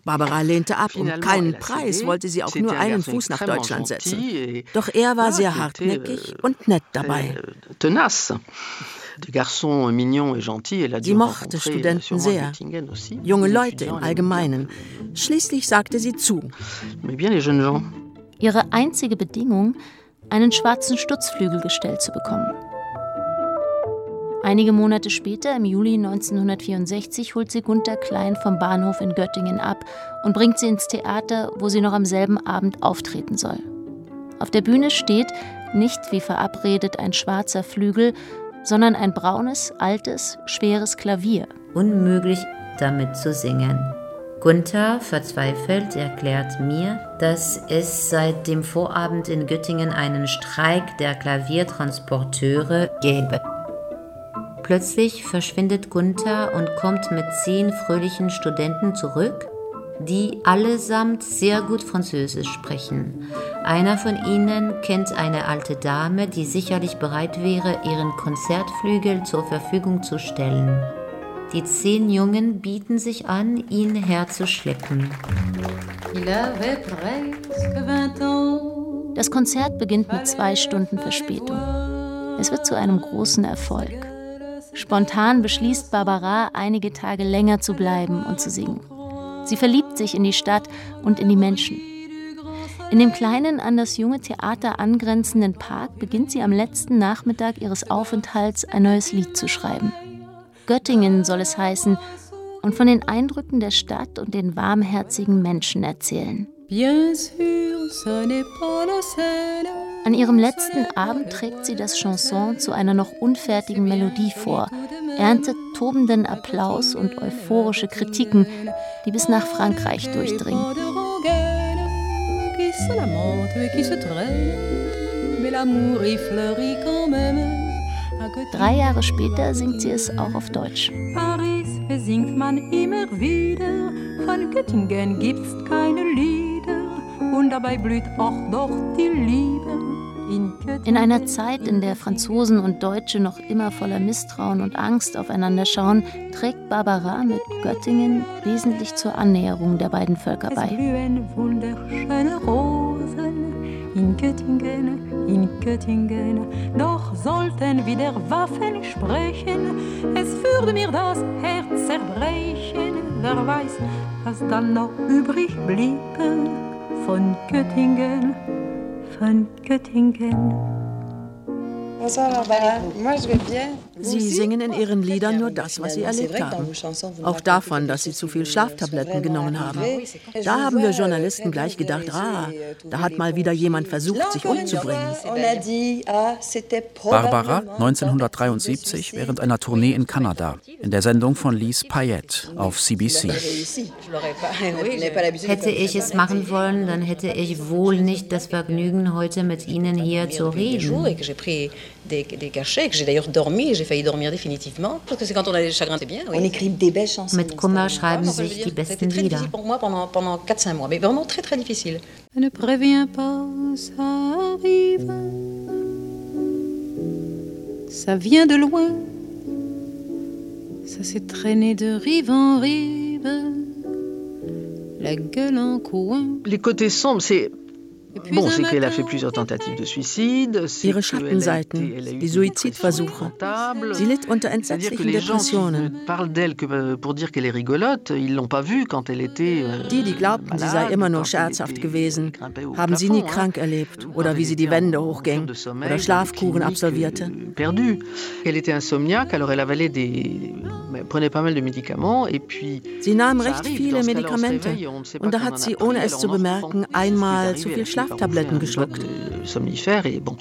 Barbara lehnte ab. Um keinen Preis wollte sie auch nur einen Fuß nach Deutschland setzen. Doch er war sehr hartnäckig und nett dabei. Sie mochte Studenten sehr, junge Leute im Allgemeinen. Schließlich sagte sie zu. Ihre einzige Bedingung, einen schwarzen Stutzflügel gestellt zu bekommen. Einige Monate später, im Juli 1964, holt sie Gunther Klein vom Bahnhof in Göttingen ab und bringt sie ins Theater, wo sie noch am selben Abend auftreten soll. Auf der Bühne steht nicht wie verabredet ein schwarzer Flügel, sondern ein braunes, altes, schweres Klavier. Unmöglich damit zu singen. Gunther, verzweifelt, erklärt mir, dass es seit dem Vorabend in Göttingen einen Streik der Klaviertransporteure gäbe. Plötzlich verschwindet Gunther und kommt mit zehn fröhlichen Studenten zurück, die allesamt sehr gut Französisch sprechen. Einer von ihnen kennt eine alte Dame, die sicherlich bereit wäre, ihren Konzertflügel zur Verfügung zu stellen. Die zehn Jungen bieten sich an, ihn herzuschleppen. Das Konzert beginnt mit zwei Stunden Verspätung. Es wird zu einem großen Erfolg. Spontan beschließt Barbara, einige Tage länger zu bleiben und zu singen. Sie verliebt sich in die Stadt und in die Menschen. In dem kleinen, an das junge Theater angrenzenden Park beginnt sie am letzten Nachmittag ihres Aufenthalts ein neues Lied zu schreiben. Göttingen soll es heißen und von den Eindrücken der Stadt und den warmherzigen Menschen erzählen. An ihrem letzten Abend trägt sie das Chanson zu einer noch unfertigen Melodie vor, erntet tobenden Applaus und euphorische Kritiken, die bis nach Frankreich durchdringen. Drei Jahre später singt sie es auch auf Deutsch. Paris singt man immer wieder, von Göttingen gibt's keine Lieder und dabei blüht auch doch die Liebe. In einer Zeit, in der Franzosen und Deutsche noch immer voller Misstrauen und Angst aufeinander schauen, trägt Barbara mit Göttingen wesentlich zur Annäherung der beiden Völker bei. Es blühen wunderschöne Rosen in Göttingen, in Göttingen. Doch sollten wieder Waffen sprechen, es würde mir das Herz zerbrechen. Wer weiß, was dann noch übrig bliebe von Göttingen, von Göttingen. Sie singen in ihren Liedern nur das, was sie erlebt haben. Auch davon, dass sie zu viel Schlaftabletten genommen haben. Da haben wir Journalisten gleich gedacht, ah, da hat mal wieder jemand versucht, sich umzubringen. Barbara 1973 während einer Tournee in Kanada in der Sendung von Lise Payette auf CBC. Hätte ich es machen wollen, dann hätte ich wohl nicht das Vergnügen, heute mit Ihnen hier zu reden. Failli dormir définitivement, parce que c'est quand on a des chagrins, c'est bien. Oui. On écrit des belles chansons. Mit Kummer schreiben sich die besten Lieder. pour moi pendant, pendant 4-5 mois, mais vraiment très très difficile. Ne préviens pas, ça arrive. Ça vient de loin. Ça s'est traîné de rive en rive. La gueule en coin. Les côtés sombres, c'est Bon, c'est qu'elle a fait plusieurs tentatives de suicide. Ihre Schattenseiten, die Suizidversuche. Sie litt unter entsetzlichen Depressionen. parlent d'elle que pour dire qu'elle est rigolote, ils l'ont pas vue quand elle était. Die, die glaubten, sie sei immer nur scherzhaft gewesen, haben sie nie krank erlebt oder wie sie die Wände hochging oder Schlafkuren absolvierte. Perdu. Elle était insomniaque, alors elle avalait des, elle prenait pas mal de médicaments et puis. Sie nahm recht viele Medikamente und da hat sie, ohne es zu bemerken, einmal zu viel Schlaf Schlaftabletten geschluckt. Somnifères et bon.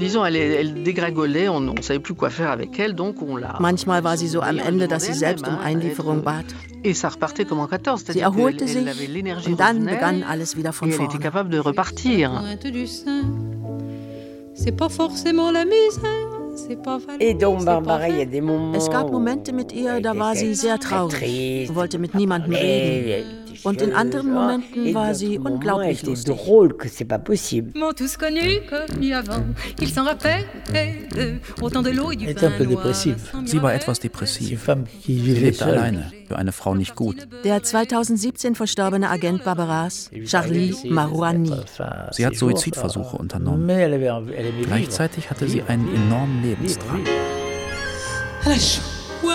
Disons, elle, elle dégringolait, on ne savait plus quoi faire avec elle, donc on l'a. Manchmal war sie so am Ende, dass sie selbst um Einlieferung bat. Et ça repartait comme en 14, Sie erholte sich und dann begann alles wieder von Elle était vorne. capable de repartir. C'est pas forcément la misère, c'est pas Et donc, Barbara, il y a des moments. Es gab Momente mit ihr, da war sie sehr traurig, wollte mit niemandem reden. Und in anderen Momenten war sie unglaublich lustig. Sie war etwas depressiv. Sie lebte alleine, für eine Frau nicht gut. Der 2017 verstorbene Agent Barbaras, Charlie Marouani. Sie hat Suizidversuche unternommen. Gleichzeitig hatte sie einen enormen Lebensdrang. La joie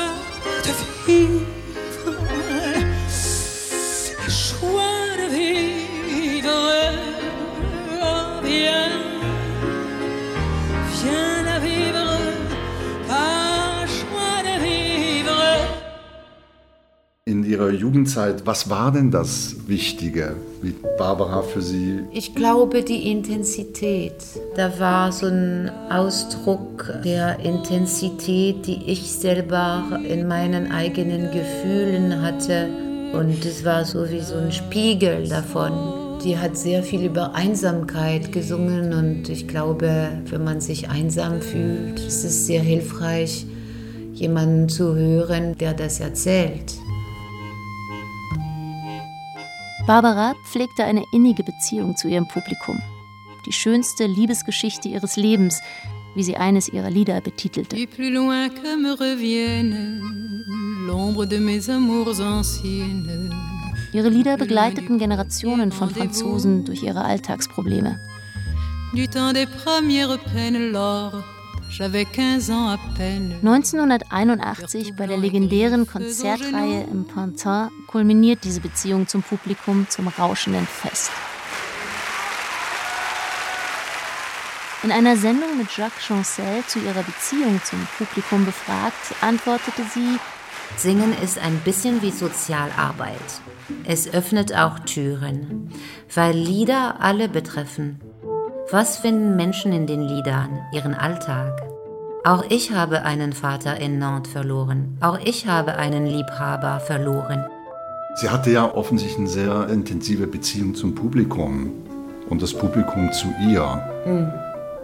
de vivre. In Ihrer Jugendzeit, was war denn das Wichtige, wie Barbara für Sie? Ich glaube, die Intensität. Da war so ein Ausdruck der Intensität, die ich selber in meinen eigenen Gefühlen hatte. Und es war so wie so ein Spiegel davon. Die hat sehr viel über Einsamkeit gesungen und ich glaube, wenn man sich einsam fühlt, ist es sehr hilfreich, jemanden zu hören, der das erzählt. Barbara pflegte eine innige Beziehung zu ihrem Publikum. Die schönste Liebesgeschichte ihres Lebens, wie sie eines ihrer Lieder betitelte. Ihre Lieder begleiteten Generationen von Franzosen durch ihre Alltagsprobleme. Du temps des premières peines, Laure, 1981 bei der legendären Konzertreihe im Pantin kulminiert diese Beziehung zum Publikum zum rauschenden Fest. In einer Sendung mit Jacques Chancel zu ihrer Beziehung zum Publikum befragt, antwortete sie, Singen ist ein bisschen wie Sozialarbeit. Es öffnet auch Türen, weil Lieder alle betreffen. Was finden Menschen in den Liedern, ihren Alltag? Auch ich habe einen Vater in Nantes verloren. Auch ich habe einen Liebhaber verloren. Sie hatte ja offensichtlich eine sehr intensive Beziehung zum Publikum und das Publikum zu ihr. Mhm.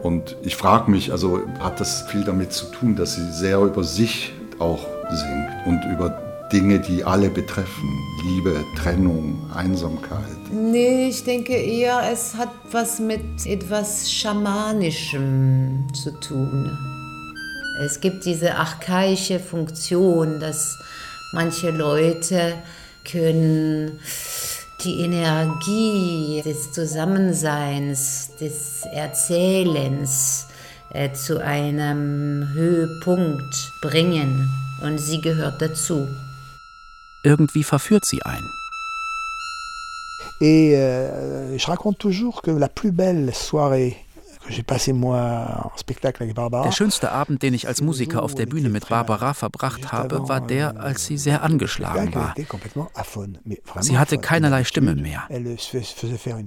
Und ich frage mich, also hat das viel damit zu tun, dass sie sehr über sich auch singt und über Dinge, die alle betreffen. Liebe, Trennung, Einsamkeit. Nee, ich denke eher, es hat was mit etwas Schamanischem zu tun. Es gibt diese archaische Funktion, dass manche Leute können die Energie des Zusammenseins, des Erzählens äh, zu einem Höhepunkt bringen und sie gehört dazu. Irgendwie verführt sie ein. Et euh, je raconte toujours que la plus belle soirée der schönste Abend, den ich als Musiker auf der Bühne mit Barbara verbracht habe, war der, als sie sehr angeschlagen war. Sie hatte keinerlei Stimme mehr.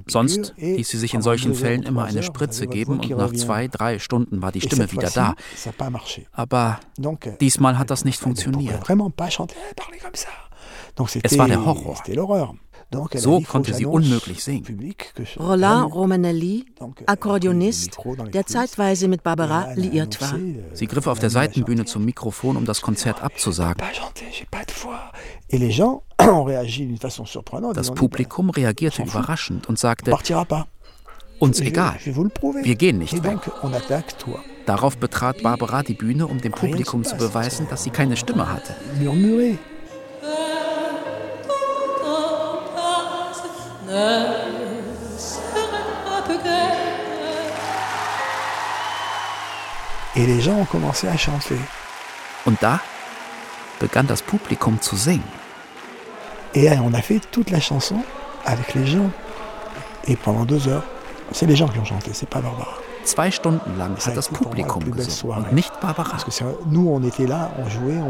Sonst ließ sie sich in solchen Fällen immer eine Spritze geben und nach zwei, drei Stunden war die Stimme wieder da. Aber diesmal hat das nicht funktioniert. Es war der Horror. So konnte sie unmöglich singen. Roland Romanelli, Akkordeonist, der zeitweise mit Barbara liiert war. Sie griff auf der Seitenbühne zum Mikrofon, um das Konzert abzusagen. Das Publikum reagierte überraschend und sagte, uns egal, wir gehen nicht weg. Darauf betrat Barbara die Bühne, um dem Publikum zu beweisen, dass sie keine Stimme hatte. Et les gens ont commencé à chanter. Und da begann das Publikum zu singen. Et on a fait toute la chanson avec les gens. Et pendant deux heures, c'est les gens qui ont chanté, c'est pas Barbara. Zwei Stunden lang hat das Publikum gesungen und nicht Barbara.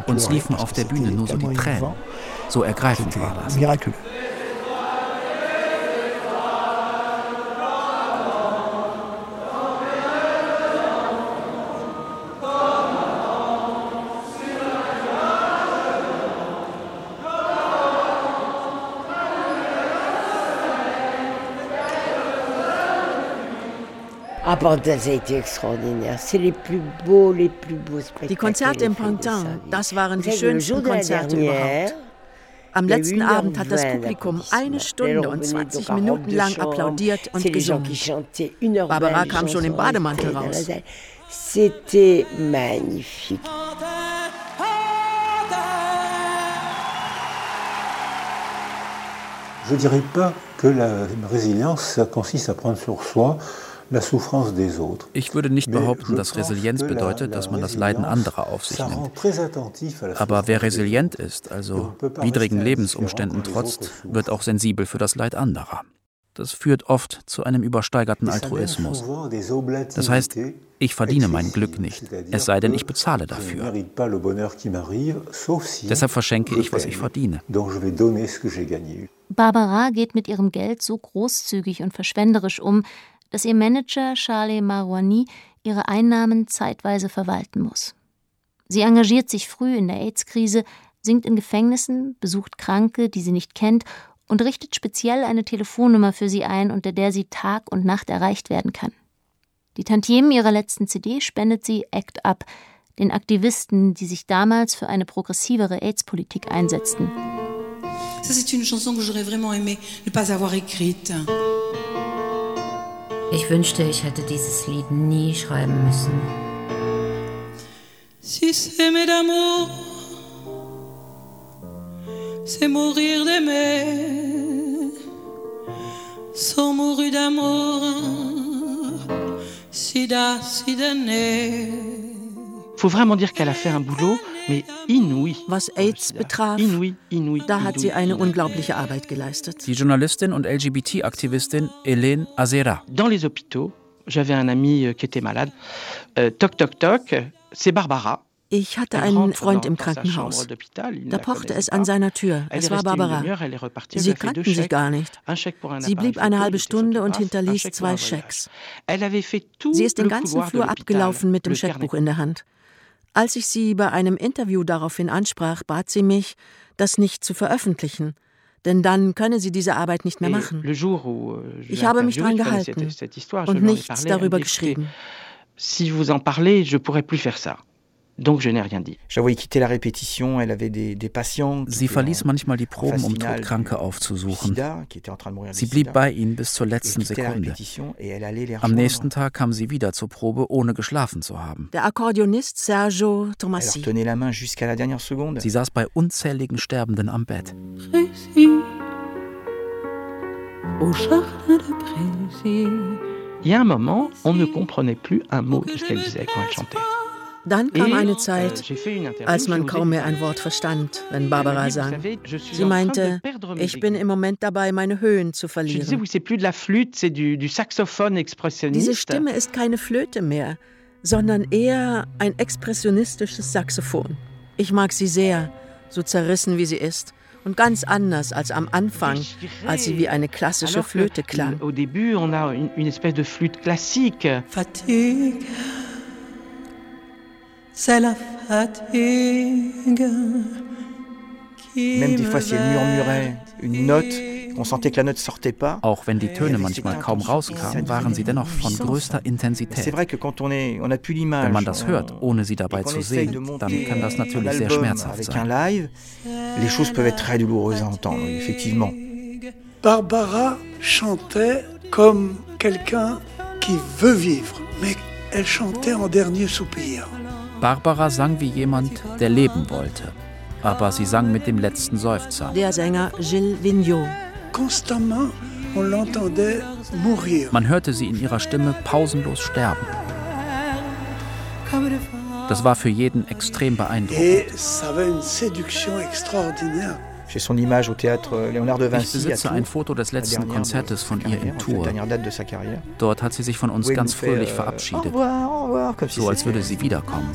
Uns liefen auf der Bühne nur so die Tränen. So ergreifend war das. Miraculeux. Die Konzerte im Pantin, das waren die schönsten Konzerte überhaupt. Am letzten Abend hat das Publikum eine Stunde und 20 Minuten lang applaudiert und gesungen. Barbara kam schon im Bademantel raus. C'était magnifique. Je dirais pas que la résilience, ça consiste à prendre sur soi ich würde nicht behaupten, dass Resilienz bedeutet, dass man das Leiden anderer auf sich nimmt. Aber wer resilient ist, also widrigen Lebensumständen trotzt, wird auch sensibel für das Leid anderer. Das führt oft zu einem übersteigerten Altruismus. Das heißt, ich verdiene mein Glück nicht, es sei denn, ich bezahle dafür. Deshalb verschenke ich, was ich verdiene. Barbara geht mit ihrem Geld so großzügig und verschwenderisch um, dass ihr Manager Charles Marouani ihre Einnahmen zeitweise verwalten muss. Sie engagiert sich früh in der AIDS-Krise singt in Gefängnissen, besucht Kranke, die sie nicht kennt und richtet speziell eine Telefonnummer für sie ein, unter der sie Tag und Nacht erreicht werden kann. Die Tantiemen ihrer letzten CD spendet sie Act Up, den Aktivisten, die sich damals für eine progressivere AIDS-Politik einsetzten. Ça, c'est une chanson que j'aurais vraiment aimé ne pas avoir écrite. Ich wünschte, ich hätte dieses Lied nie schreiben müssen. Si s'aimer d'amour, c'est mourir d'aimer. Sont mourus d'amour, sida, sidané. faut vraiment dire qu'elle a fait un boulot. Was AIDS betraf, da hat sie eine unglaubliche Arbeit geleistet. Die Journalistin und LGBT-Aktivistin Hélène Azera. Dans les hôpitaux, j'avais un ami euh, qui était malade. Euh, toc, toc, toc, c'est Barbara. Ich hatte einen Freund im Krankenhaus. Da pochte es an seiner Tür. Es war Barbara. Sie kannten sich gar nicht. Sie blieb eine halbe Stunde und hinterließ zwei Schecks. Sie ist den ganzen Flur abgelaufen mit dem Scheckbuch in der Hand. Als ich sie bei einem Interview daraufhin ansprach, bat sie mich, das nicht zu veröffentlichen, denn dann könne sie diese Arbeit nicht mehr machen. Ich habe mich dran gehalten und nichts darüber geschrieben. Si vous en parlez, je pourrais plus faire ça. Donc je n'ai rien dit. Sie verließ manchmal die Proben, um Todkranke aufzusuchen. Sie blieb bei ihnen bis zur letzten Sekunde. Am nächsten Tag kam sie wieder zur Probe, ohne geschlafen zu haben. Der Akkordeonist Sergio Tomassi. Sie saß bei unzähligen Sterbenden am Bett. Il y a un moment, on ne comprenait plus un mot de ce qu'elle disait quand elle chantait. Dann kam eine Zeit, als man kaum mehr ein Wort verstand, wenn Barbara sang. Sie meinte, ich bin im Moment dabei, meine Höhen zu verlieren. Diese Stimme ist keine Flöte mehr, sondern eher ein expressionistisches Saxophon. Ich mag sie sehr, so zerrissen wie sie ist. Und ganz anders als am Anfang, als sie wie eine klassische Flöte klang. Au C'est la fatigue. Même des fois, si elle murmurait une note, on sentait que la note sortait pas. Auch wenn die Töne manchmal kaum rauskamen, waren sie dennoch von größter Intensität. C'est vrai que quand on est, on a plus l'image. Wenn man das hört, ohne sie dabei zu sehen, dann kann das natürlich sehr schmerzhaft sein. Avec un live, les choses peuvent être très douloureuses à entendre, effectivement. Barbara chantait comme quelqu'un qui veut vivre, mais elle chantait en dernier soupir. Barbara sang wie jemand, der leben wollte. Aber sie sang mit dem letzten Seufzer. Der Sänger Gilles Vigneault. Constamment, on l'entendait mourir. Man hörte sie in ihrer Stimme pausenlos sterben. Das war für jeden extrem beeindruckend. Extraordinaire. Ich besitze ein Foto des letzten Konzertes von ihr in Tours. Dort hat sie sich von uns ganz fröhlich euh, verabschiedet, so als würde sie wiederkommen.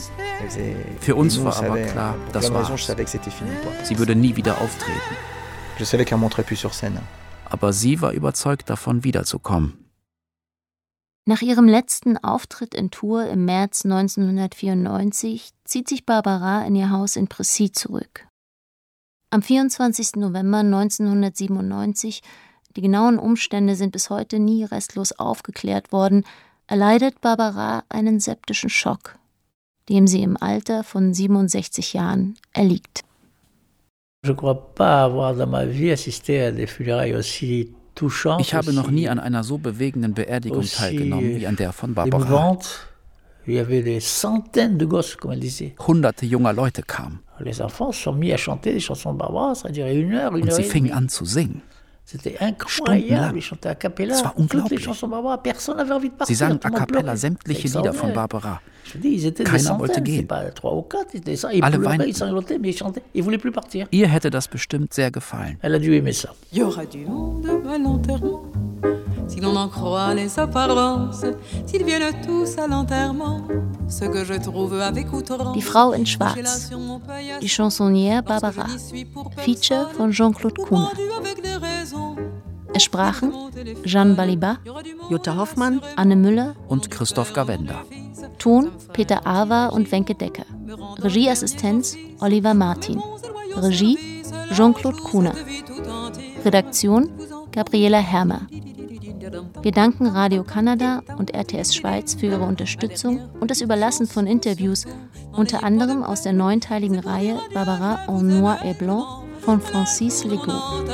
Für uns war aber klar, das war's. Sie würde nie wieder auftreten. Aber sie war überzeugt davon, wiederzukommen. Nach ihrem letzten Auftritt in Tours im März 1994 zieht sich Barbara in ihr Haus in Pressy zurück. Am 24. November 1997, die genauen Umstände sind bis heute nie restlos aufgeklärt worden, erleidet Barbara einen septischen Schock, dem sie im Alter von 67 Jahren erliegt. Ich habe noch nie an einer so bewegenden Beerdigung teilgenommen wie an der von Barbara. Hunderte junger Leute kamen. Les enfants se sont mis à chanter des chansons de Barbara, ça durait une heure, une Und heure sie fingen an zu singen. C'était incroyable, ils chantaient a cappella. Es war Toutes les unglaublich. chansons de Barbara, personne n'avait envie de partir. Sie sangen a cappella sämtliche Lieder von. Barbara. Je dis, ils étaient des Keiner wollte centaines, c'est gehen. pas trois ou quatre, ils étaient ça. Ils Alle pleuraient, weinten. ils sanglotaient, mais ils chantaient. Ils voulaient plus partir. Ihr hätte das bestimmt sehr gefallen. Elle a dû aimer ça. Il y aura du monde à l'enterrement, si l'on en croit les apparences, s'ils viennent tous à l'enterrement, ce que je trouve avec outrance. Die Frau in Schwarz, die Chansonnière Barbara, Feature von Jean-Claude Kuhner. Es sprachen Jeanne Baliba, Jutta Hoffmann, Anne Müller, Und Christoph Gavenda. Ton Peter Awa und Wenke Decker. Regieassistenz Oliver Martin. Regie Jean-Claude Kuhner. Redaktion Gabriela Hermer. Wir danken Radio Kanada und RTS Schweiz für ihre Unterstützung und das Überlassen von Interviews, unter anderem aus der neunteiligen Reihe Barbara en Noir et Blanc von Francis Legault.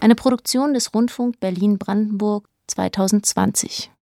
Eine Produktion des Rundfunk Berlin-Brandenburg 2020.